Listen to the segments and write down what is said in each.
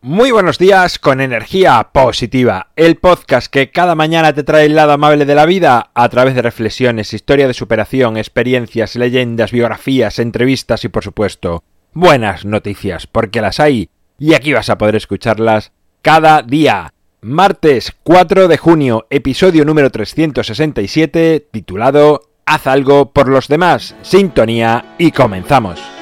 Muy buenos días con energía positiva, el podcast que cada mañana te trae el lado amable de la vida a través de reflexiones, historia de superación, experiencias, leyendas, biografías, entrevistas y por supuesto buenas noticias, porque las hay y aquí vas a poder escucharlas cada día. Martes 4 de junio, episodio número 367, titulado Haz algo por los demás. Sintonía y comenzamos.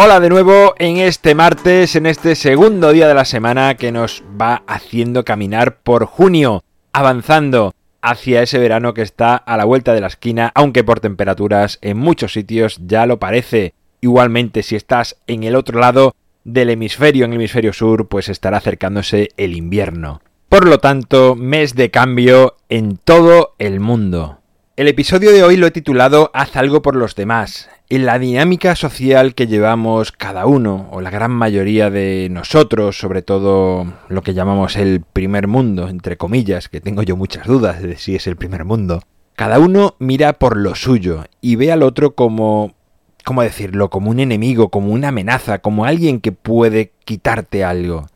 Hola de nuevo en este martes, en este segundo día de la semana que nos va haciendo caminar por junio, avanzando hacia ese verano que está a la vuelta de la esquina, aunque por temperaturas en muchos sitios ya lo parece. Igualmente, si estás en el otro lado del hemisferio, en el hemisferio sur, pues estará acercándose el invierno. Por lo tanto, mes de cambio en todo el mundo. El episodio de hoy lo he titulado Haz algo por los demás en la dinámica social que llevamos cada uno, o la gran mayoría de nosotros, sobre todo lo que llamamos el primer mundo, entre comillas, que tengo yo muchas dudas de si es el primer mundo, cada uno mira por lo suyo y ve al otro como... ¿Cómo decirlo? Como un enemigo, como una amenaza, como alguien que puede quitarte algo.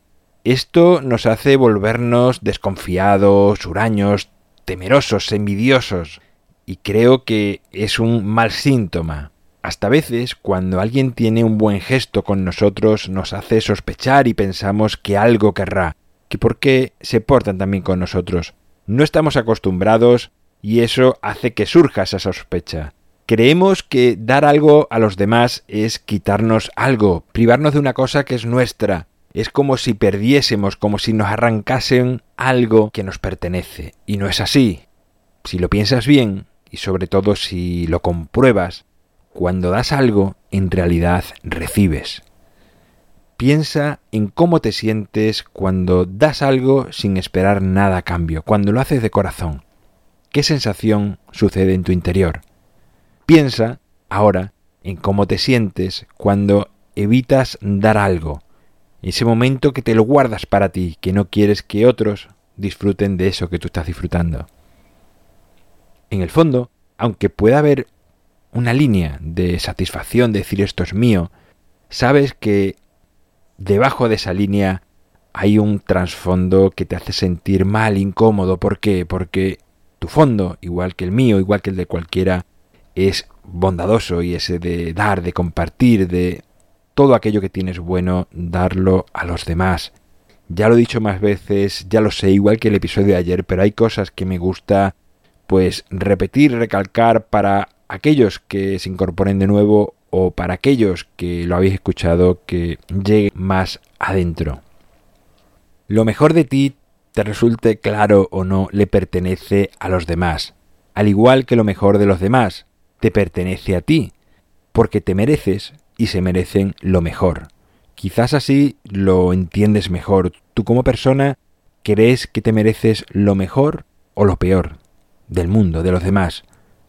Esto nos hace volvernos desconfiados, huraños, temerosos, envidiosos. Y creo que es un mal síntoma. Hasta veces, cuando alguien tiene un buen gesto con nosotros, nos hace sospechar y pensamos que algo querrá, que por qué se portan también con nosotros. No estamos acostumbrados y eso hace que surja esa sospecha. Creemos que dar algo a los demás es quitarnos algo, privarnos de una cosa que es nuestra. Es como si perdiésemos, como si nos arrancasen algo que nos pertenece. Y no es así. Si lo piensas bien, y sobre todo si lo compruebas, cuando das algo, en realidad recibes. Piensa en cómo te sientes cuando das algo sin esperar nada a cambio, cuando lo haces de corazón. ¿Qué sensación sucede en tu interior? Piensa ahora en cómo te sientes cuando evitas dar algo, ese momento que te lo guardas para ti, que no quieres que otros disfruten de eso que tú estás disfrutando. En el fondo, aunque pueda haber una línea de satisfacción, de decir esto es mío, sabes que debajo de esa línea hay un trasfondo que te hace sentir mal, incómodo. ¿Por qué? Porque tu fondo, igual que el mío, igual que el de cualquiera, es bondadoso y ese de dar, de compartir, de todo aquello que tienes bueno, darlo a los demás. Ya lo he dicho más veces, ya lo sé, igual que el episodio de ayer, pero hay cosas que me gusta pues repetir, recalcar para aquellos que se incorporen de nuevo o para aquellos que lo habéis escuchado que llegue más adentro. Lo mejor de ti, te resulte claro o no, le pertenece a los demás, al igual que lo mejor de los demás te pertenece a ti, porque te mereces y se merecen lo mejor. Quizás así lo entiendes mejor. Tú como persona crees que te mereces lo mejor o lo peor del mundo, de los demás,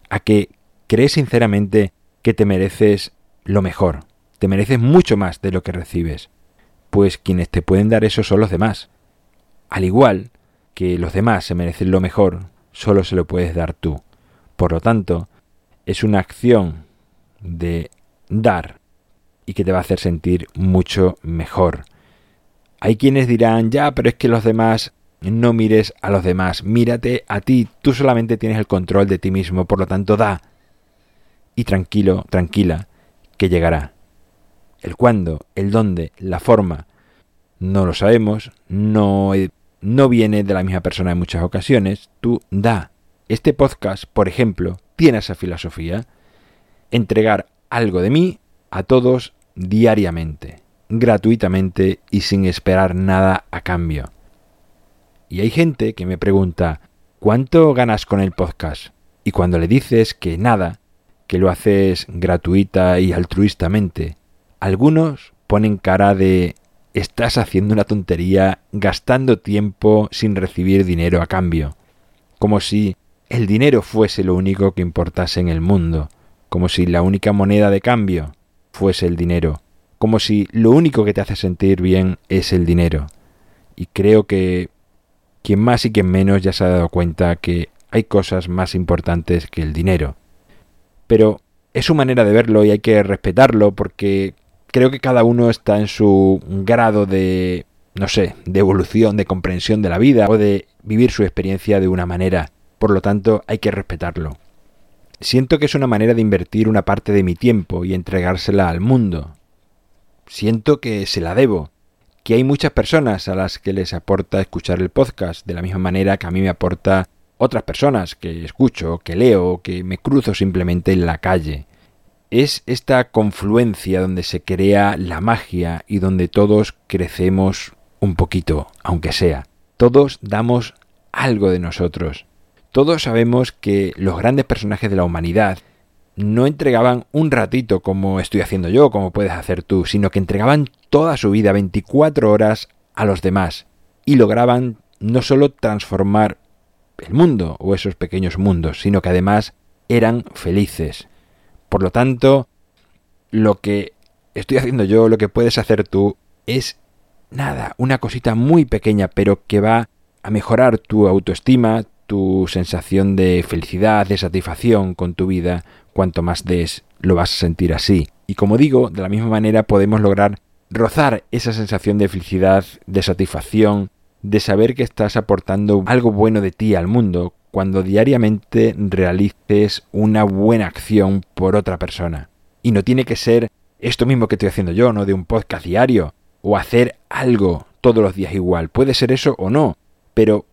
a que crees sinceramente que te mereces lo mejor, te mereces mucho más de lo que recibes, pues quienes te pueden dar eso son los demás. Al igual que los demás se merecen lo mejor, solo se lo puedes dar tú. Por lo tanto, es una acción de dar y que te va a hacer sentir mucho mejor. Hay quienes dirán, ya, pero es que los demás no mires a los demás, mírate a ti, tú solamente tienes el control de ti mismo, por lo tanto da, y tranquilo, tranquila, que llegará. El cuándo, el dónde, la forma, no lo sabemos, no, no viene de la misma persona en muchas ocasiones, tú da. Este podcast, por ejemplo, tiene esa filosofía, entregar algo de mí a todos diariamente, gratuitamente y sin esperar nada a cambio. Y hay gente que me pregunta, ¿cuánto ganas con el podcast? Y cuando le dices que nada, que lo haces gratuita y altruistamente. Algunos ponen cara de estás haciendo una tontería gastando tiempo sin recibir dinero a cambio. Como si el dinero fuese lo único que importase en el mundo, como si la única moneda de cambio fuese el dinero, como si lo único que te hace sentir bien es el dinero. Y creo que quien más y quien menos ya se ha dado cuenta que hay cosas más importantes que el dinero. Pero es su manera de verlo y hay que respetarlo porque creo que cada uno está en su grado de, no sé, de evolución, de comprensión de la vida o de vivir su experiencia de una manera. Por lo tanto, hay que respetarlo. Siento que es una manera de invertir una parte de mi tiempo y entregársela al mundo. Siento que se la debo, que hay muchas personas a las que les aporta escuchar el podcast, de la misma manera que a mí me aporta otras personas que escucho, que leo, que me cruzo simplemente en la calle. Es esta confluencia donde se crea la magia y donde todos crecemos un poquito, aunque sea. Todos damos algo de nosotros. Todos sabemos que los grandes personajes de la humanidad no entregaban un ratito como estoy haciendo yo, como puedes hacer tú, sino que entregaban toda su vida, 24 horas, a los demás y lograban no solo transformar el mundo o esos pequeños mundos, sino que además eran felices. Por lo tanto, lo que estoy haciendo yo, lo que puedes hacer tú, es nada, una cosita muy pequeña, pero que va a mejorar tu autoestima, tu sensación de felicidad, de satisfacción con tu vida, cuanto más des, lo vas a sentir así. Y como digo, de la misma manera podemos lograr rozar esa sensación de felicidad, de satisfacción, de saber que estás aportando algo bueno de ti al mundo cuando diariamente realices una buena acción por otra persona. Y no tiene que ser esto mismo que estoy haciendo yo, ¿no? De un podcast diario, o hacer algo todos los días igual. Puede ser eso o no, pero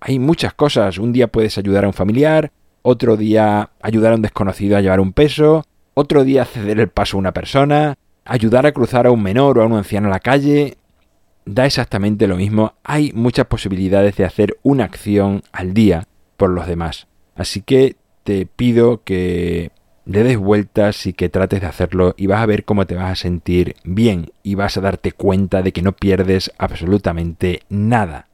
hay muchas cosas. Un día puedes ayudar a un familiar, otro día ayudar a un desconocido a llevar un peso, otro día ceder el paso a una persona, ayudar a cruzar a un menor o a un anciano a la calle, da exactamente lo mismo. Hay muchas posibilidades de hacer una acción al día por los demás. Así que te pido que le des vueltas y que trates de hacerlo y vas a ver cómo te vas a sentir bien y vas a darte cuenta de que no pierdes absolutamente nada.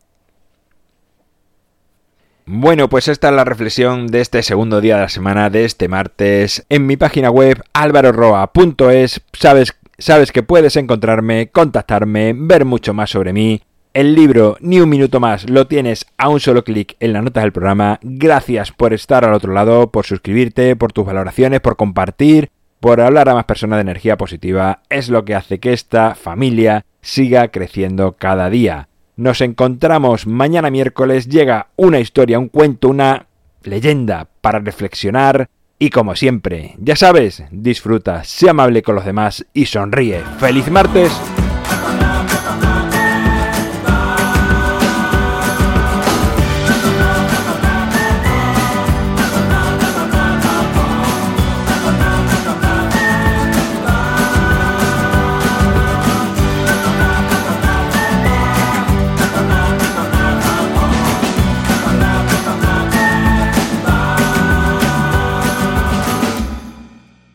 Bueno, pues esta es la reflexión de este segundo día de la semana de este martes. En mi página web alvaroroa.es sabes sabes que puedes encontrarme, contactarme, ver mucho más sobre mí. El libro Ni un minuto más lo tienes a un solo clic en la nota del programa. Gracias por estar al otro lado, por suscribirte, por tus valoraciones, por compartir, por hablar a más personas de energía positiva. Es lo que hace que esta familia siga creciendo cada día. Nos encontramos mañana miércoles. Llega una historia, un cuento, una leyenda para reflexionar y como siempre, ya sabes, disfruta, sé amable con los demás y sonríe. ¡Feliz martes!